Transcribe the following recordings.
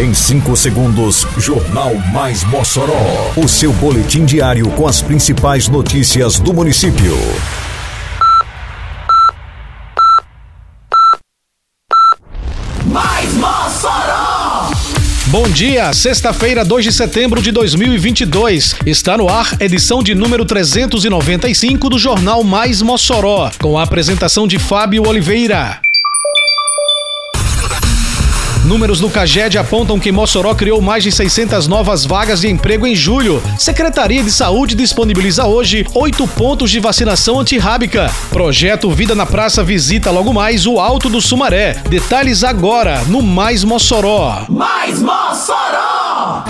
Em 5 segundos, Jornal Mais Mossoró. O seu boletim diário com as principais notícias do município. Mais Mossoró! Bom dia, sexta-feira, 2 de setembro de 2022. Está no ar, edição de número 395 do Jornal Mais Mossoró, com a apresentação de Fábio Oliveira. Números do CAGED apontam que Mossoró criou mais de 600 novas vagas de emprego em julho. Secretaria de Saúde disponibiliza hoje oito pontos de vacinação antirrábica. Projeto Vida na Praça visita logo mais o Alto do Sumaré. Detalhes agora no Mais Mossoró. Mais Mossoró!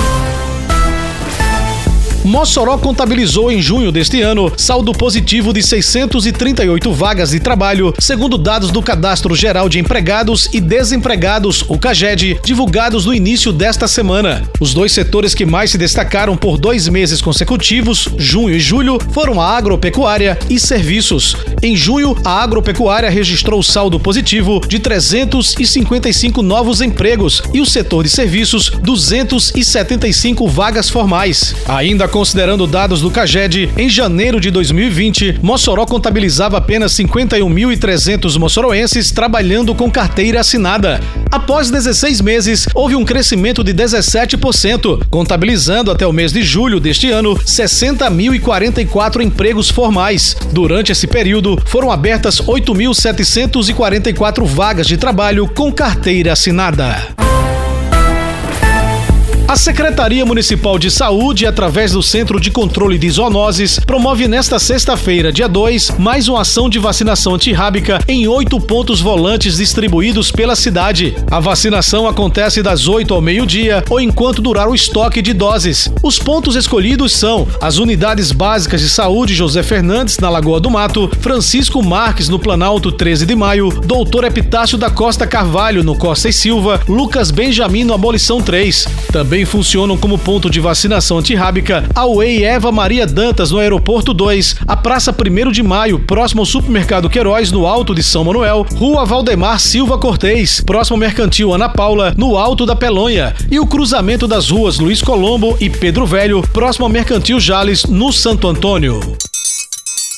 Mossoró contabilizou em junho deste ano saldo positivo de 638 vagas de trabalho, segundo dados do Cadastro Geral de Empregados e Desempregados, o CAGED, divulgados no início desta semana. Os dois setores que mais se destacaram por dois meses consecutivos, junho e julho, foram a agropecuária e serviços. Em junho, a agropecuária registrou saldo positivo de 355 novos empregos e o setor de serviços 275 vagas formais. Ainda considerando dados do CAGED, em janeiro de 2020, Mossoró contabilizava apenas 51.300 moçoroenses trabalhando com carteira assinada. Após 16 meses, houve um crescimento de 17%, contabilizando até o mês de julho deste ano 60.044 empregos formais. Durante esse período, foram abertas 8.744 vagas de trabalho com carteira assinada. A Secretaria Municipal de Saúde, através do Centro de Controle de Zoonoses, promove nesta sexta-feira, dia 2, mais uma ação de vacinação antirrábica em oito pontos volantes distribuídos pela cidade. A vacinação acontece das 8 ao meio-dia ou enquanto durar o estoque de doses. Os pontos escolhidos são as Unidades Básicas de Saúde José Fernandes, na Lagoa do Mato, Francisco Marques, no Planalto 13 de Maio, Doutor Epitácio da Costa Carvalho, no Costa e Silva, Lucas Benjamin, no Abolição 3. Também também funcionam como ponto de vacinação antirrábica. A UEI Eva Maria Dantas no Aeroporto 2, a Praça 1 de Maio, próximo ao Supermercado Queiroz, no Alto de São Manuel, Rua Valdemar Silva Cortez, próximo ao Mercantil Ana Paula, no Alto da Pelonha, e o cruzamento das ruas Luiz Colombo e Pedro Velho, próximo ao Mercantil Jales, no Santo Antônio.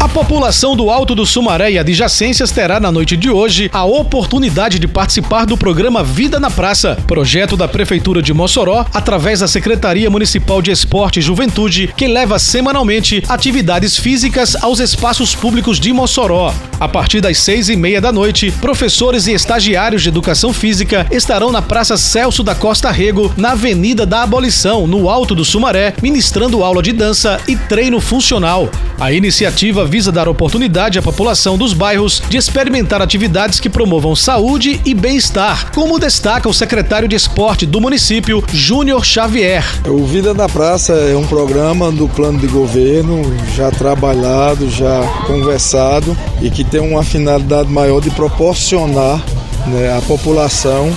A população do Alto do Sumaré e adjacências terá na noite de hoje a oportunidade de participar do programa Vida na Praça, projeto da Prefeitura de Mossoró, através da Secretaria Municipal de Esporte e Juventude, que leva semanalmente atividades físicas aos espaços públicos de Mossoró. A partir das seis e meia da noite, professores e estagiários de educação física estarão na Praça Celso da Costa Rego, na Avenida da Abolição, no Alto do Sumaré, ministrando aula de dança e treino funcional. A iniciativa visa dar oportunidade à população dos bairros de experimentar atividades que promovam saúde e bem-estar, como destaca o secretário de esporte do município, Júnior Xavier. O Vida na Praça é um programa do plano de governo já trabalhado, já conversado e que tem uma finalidade maior de proporcionar né, à população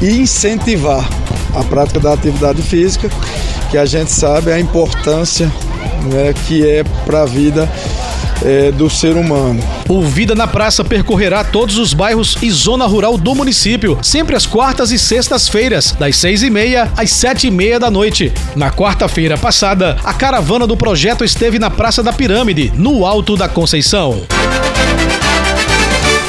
e incentivar a prática da atividade física, que a gente sabe a importância né, que é para a vida é, do ser humano. O Vida na Praça percorrerá todos os bairros e zona rural do município, sempre às quartas e sextas-feiras, das seis e meia às sete e meia da noite. Na quarta-feira passada, a caravana do projeto esteve na Praça da Pirâmide, no Alto da Conceição.